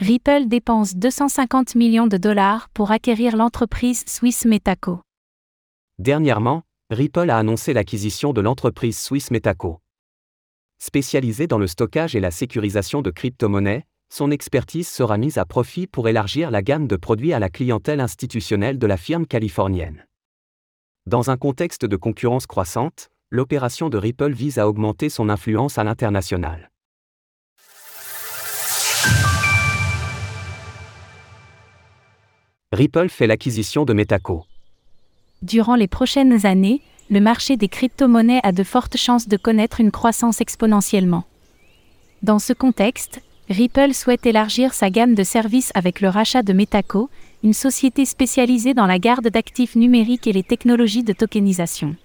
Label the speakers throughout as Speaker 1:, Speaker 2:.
Speaker 1: Ripple dépense 250 millions de dollars pour acquérir l'entreprise suisse Metaco.
Speaker 2: Dernièrement, Ripple a annoncé l'acquisition de l'entreprise suisse Metaco. Spécialisée dans le stockage et la sécurisation de crypto-monnaies, son expertise sera mise à profit pour élargir la gamme de produits à la clientèle institutionnelle de la firme californienne. Dans un contexte de concurrence croissante, l'opération de Ripple vise à augmenter son influence à l'international. Ripple fait l'acquisition de Metaco.
Speaker 1: Durant les prochaines années, le marché des crypto-monnaies a de fortes chances de connaître une croissance exponentiellement. Dans ce contexte, Ripple souhaite élargir sa gamme de services avec le rachat de Metaco, une société spécialisée dans la garde d'actifs numériques et les technologies de tokenisation.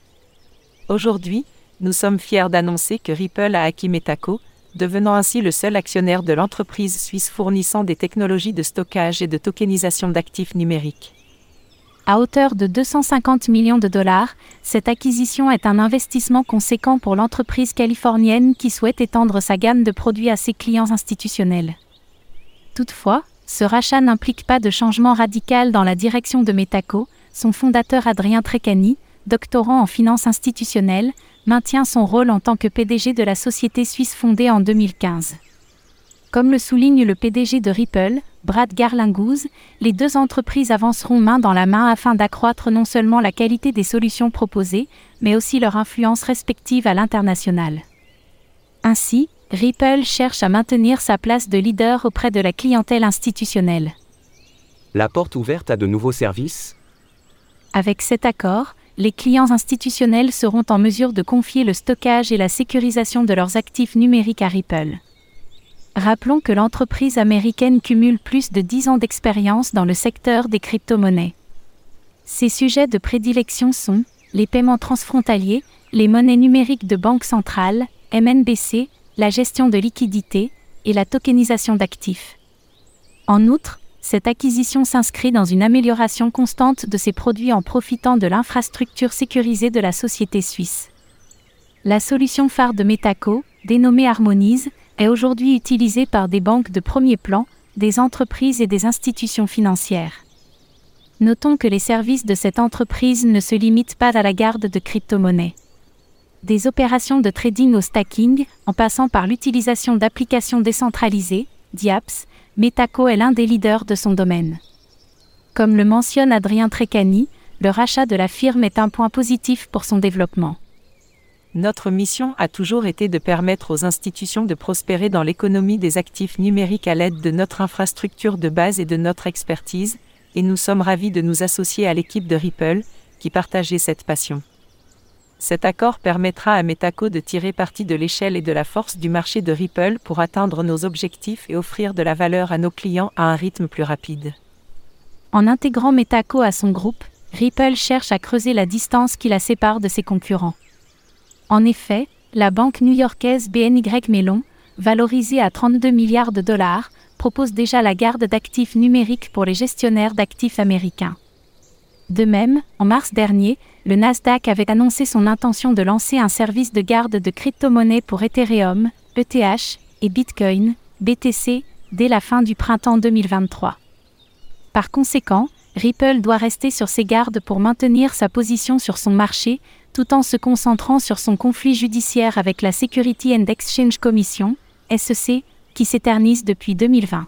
Speaker 3: Aujourd'hui, nous sommes fiers d'annoncer que Ripple a acquis Metaco, devenant ainsi le seul actionnaire de l'entreprise suisse fournissant des technologies de stockage et de tokenisation d'actifs numériques.
Speaker 1: À hauteur de 250 millions de dollars, cette acquisition est un investissement conséquent pour l'entreprise californienne qui souhaite étendre sa gamme de produits à ses clients institutionnels. Toutefois, ce rachat n'implique pas de changement radical dans la direction de Metaco, son fondateur Adrien Trecani, doctorant en finance institutionnelle, maintient son rôle en tant que PDG de la société suisse fondée en 2015. Comme le souligne le PDG de Ripple, Brad Garlinghouse, les deux entreprises avanceront main dans la main afin d'accroître non seulement la qualité des solutions proposées, mais aussi leur influence respective à l'international. Ainsi, Ripple cherche à maintenir sa place de leader auprès de la clientèle institutionnelle.
Speaker 2: La porte ouverte à de nouveaux services?
Speaker 1: Avec cet accord, les clients institutionnels seront en mesure de confier le stockage et la sécurisation de leurs actifs numériques à Ripple. Rappelons que l'entreprise américaine cumule plus de 10 ans d'expérience dans le secteur des crypto-monnaies. Ses sujets de prédilection sont les paiements transfrontaliers, les monnaies numériques de banque centrale, MNBC, la gestion de liquidités et la tokenisation d'actifs. En outre, cette acquisition s'inscrit dans une amélioration constante de ses produits en profitant de l'infrastructure sécurisée de la société suisse. La solution phare de Metaco, dénommée Harmonise, est aujourd'hui utilisée par des banques de premier plan, des entreprises et des institutions financières. Notons que les services de cette entreprise ne se limitent pas à la garde de crypto-monnaies. Des opérations de trading au stacking, en passant par l'utilisation d'applications décentralisées, DIAPS, Metaco est l'un des leaders de son domaine. Comme le mentionne Adrien Trecani, le rachat de la firme est un point positif pour son développement.
Speaker 3: Notre mission a toujours été de permettre aux institutions de prospérer dans l'économie des actifs numériques à l'aide de notre infrastructure de base et de notre expertise, et nous sommes ravis de nous associer à l'équipe de Ripple, qui partageait cette passion. Cet accord permettra à Metaco de tirer parti de l'échelle et de la force du marché de Ripple pour atteindre nos objectifs et offrir de la valeur à nos clients à un rythme plus rapide.
Speaker 1: En intégrant Metaco à son groupe, Ripple cherche à creuser la distance qui la sépare de ses concurrents. En effet, la banque new-yorkaise BNY Mellon, valorisée à 32 milliards de dollars, propose déjà la garde d'actifs numériques pour les gestionnaires d'actifs américains. De même, en mars dernier, le Nasdaq avait annoncé son intention de lancer un service de garde de crypto-monnaies pour Ethereum, ETH et Bitcoin, BTC, dès la fin du printemps 2023. Par conséquent, Ripple doit rester sur ses gardes pour maintenir sa position sur son marché, tout en se concentrant sur son conflit judiciaire avec la Security and Exchange Commission, SEC, qui s'éternise depuis 2020.